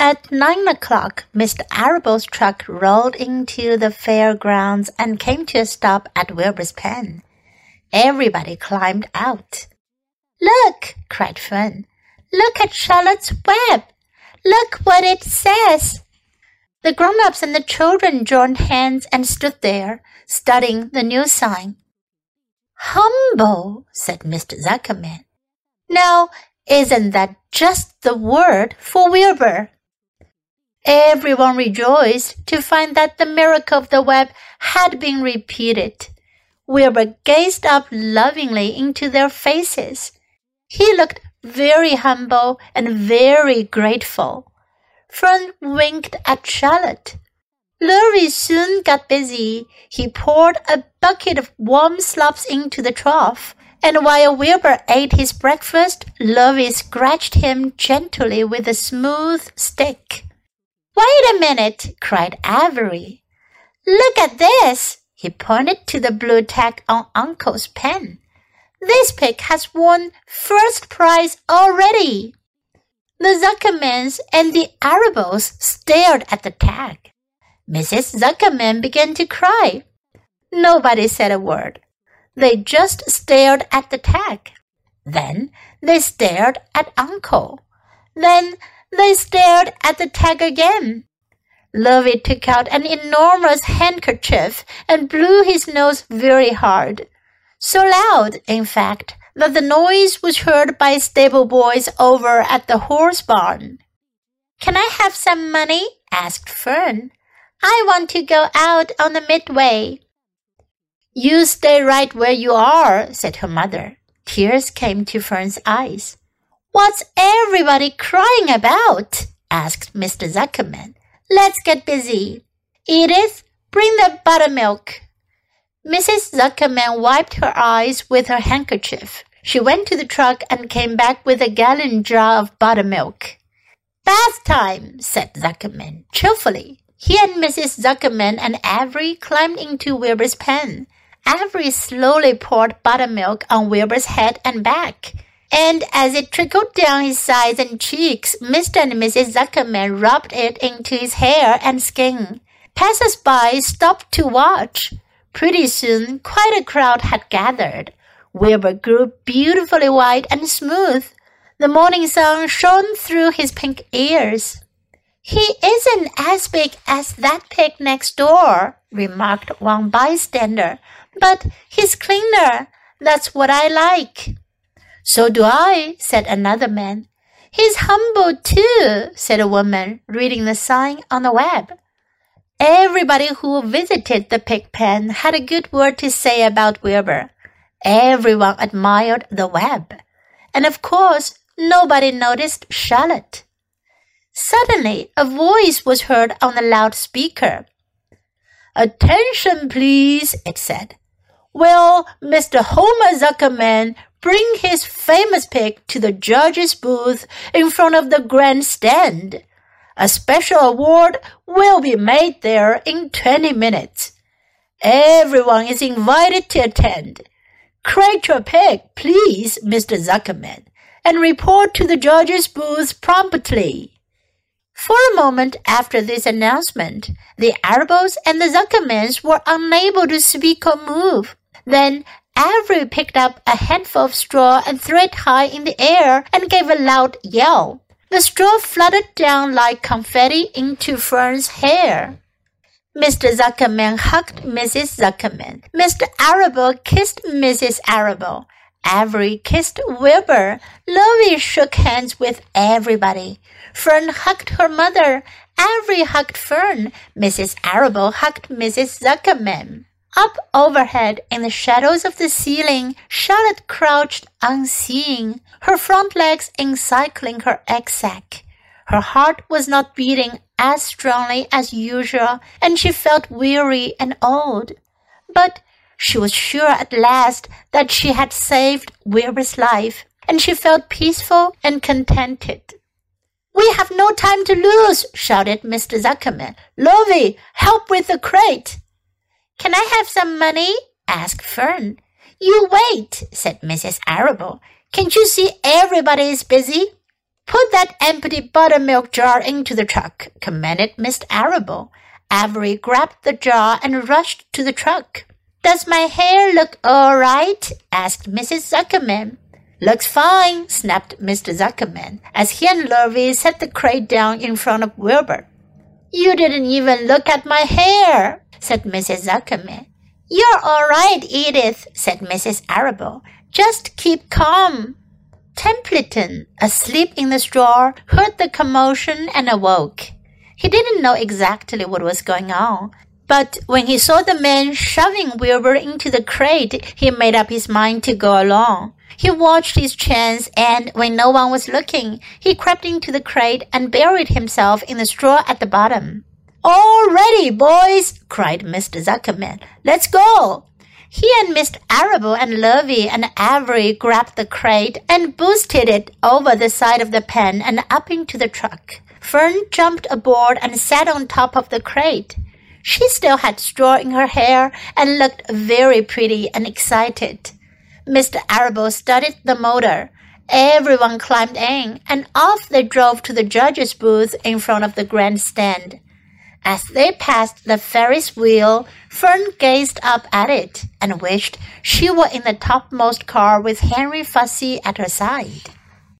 At nine o'clock, Mr. Arable's truck rolled into the fairgrounds and came to a stop at Wilbur's pen. Everybody climbed out. Look, cried Fern. Look at Charlotte's web. Look what it says. The grown-ups and the children joined hands and stood there, studying the new sign. Humble, said Mr. Zuckerman. Now, isn't that just the word for Wilbur? Everyone rejoiced to find that the miracle of the web had been repeated. Wilbur gazed up lovingly into their faces. He looked very humble and very grateful. Fern winked at Charlotte. Lurvy soon got busy. He poured a bucket of warm slops into the trough, and while Wilbur ate his breakfast, Lurvy scratched him gently with a smooth stick. Wait a minute, cried Avery. Look at this. He pointed to the blue tag on Uncle's pen. This pig has won first prize already. The Zuckermans and the Arables stared at the tag. Mrs. Zuckerman began to cry. Nobody said a word. They just stared at the tag. Then they stared at Uncle. Then they stared at the tag again. Lurvy took out an enormous handkerchief and blew his nose very hard. So loud, in fact, that the noise was heard by stable boys over at the horse barn. Can I have some money? asked Fern. I want to go out on the midway. You stay right where you are, said her mother. Tears came to Fern's eyes. What's everybody crying about? asked Mr. Zuckerman. Let's get busy. Edith, bring the buttermilk. Mrs. Zuckerman wiped her eyes with her handkerchief. She went to the truck and came back with a gallon jar of buttermilk. Bath time, said Zuckerman cheerfully. He and Mrs. Zuckerman and Avery climbed into Wilbur's pen. Avery slowly poured buttermilk on Wilbur's head and back and as it trickled down his sides and cheeks, Mr. and Mrs. Zuckerman rubbed it into his hair and skin. Passers-by stopped to watch. Pretty soon, quite a crowd had gathered. Wilbur grew beautifully white and smooth. The morning sun shone through his pink ears. He isn't as big as that pig next door, remarked one bystander, but he's cleaner. That's what I like. So do I, said another man. He's humble too, said a woman, reading the sign on the web. Everybody who visited the pig pen had a good word to say about Wilbur. Everyone admired the web. And of course, nobody noticed Charlotte. Suddenly, a voice was heard on the loudspeaker. Attention, please, it said. Will Mr. Homer Zuckerman bring his famous pig to the judge's booth in front of the grandstand. A special award will be made there in 20 minutes. Everyone is invited to attend. Crate your pig, please, Mr. Zuckerman, and report to the judge's booth promptly. For a moment after this announcement, the Arables and the Zuckermans were unable to speak or move. Then Avery picked up a handful of straw and threw it high in the air and gave a loud yell. The straw fluttered down like confetti into Fern's hair. Mr. Zuckerman hugged Mrs. Zuckerman. Mr. Arable kissed Mrs. Arable. Avery kissed Wilbur. Lurvy shook hands with everybody. Fern hugged her mother. Avery hugged Fern. Mrs. Arable hugged Mrs. Zuckerman. Up overhead in the shadows of the ceiling, Charlotte crouched unseeing, her front legs encircling her egg sac. Her heart was not beating as strongly as usual, and she felt weary and old. But she was sure at last that she had saved Wilbur's life, and she felt peaceful and contented. We have no time to lose, shouted Mr. Zuckerman. Lurvy, help with the crate. Can I have some money? asked Fern. You wait, said Mrs. Arable. Can't you see everybody is busy? Put that empty buttermilk jar into the truck, commanded Mr. Arable. Avery grabbed the jar and rushed to the truck. Does my hair look all right? asked Mrs. Zuckerman. Looks fine, snapped Mr. Zuckerman as he and Lurvy set the crate down in front of Wilbur. You didn't even look at my hair, said Mrs. Zuckerman. You're all right, Edith, said Mrs. Arable. Just keep calm. Templeton, asleep in the straw, heard the commotion and awoke. He didn't know exactly what was going on, but when he saw the man shoving Wilbur into the crate, he made up his mind to go along. He watched his chance, and when no one was looking, he crept into the crate and buried himself in the straw at the bottom. All ready, boys! cried Mr. Zuckerman. Let's go! He and Mr. Arable and Lurvy and Avery grabbed the crate and boosted it over the side of the pen and up into the truck. Fern jumped aboard and sat on top of the crate. She still had straw in her hair and looked very pretty and excited. Mr. Arable started the motor. Everyone climbed in, and off they drove to the judge's booth in front of the grandstand. As they passed the Ferris wheel, Fern gazed up at it and wished she were in the topmost car with Henry Fussy at her side.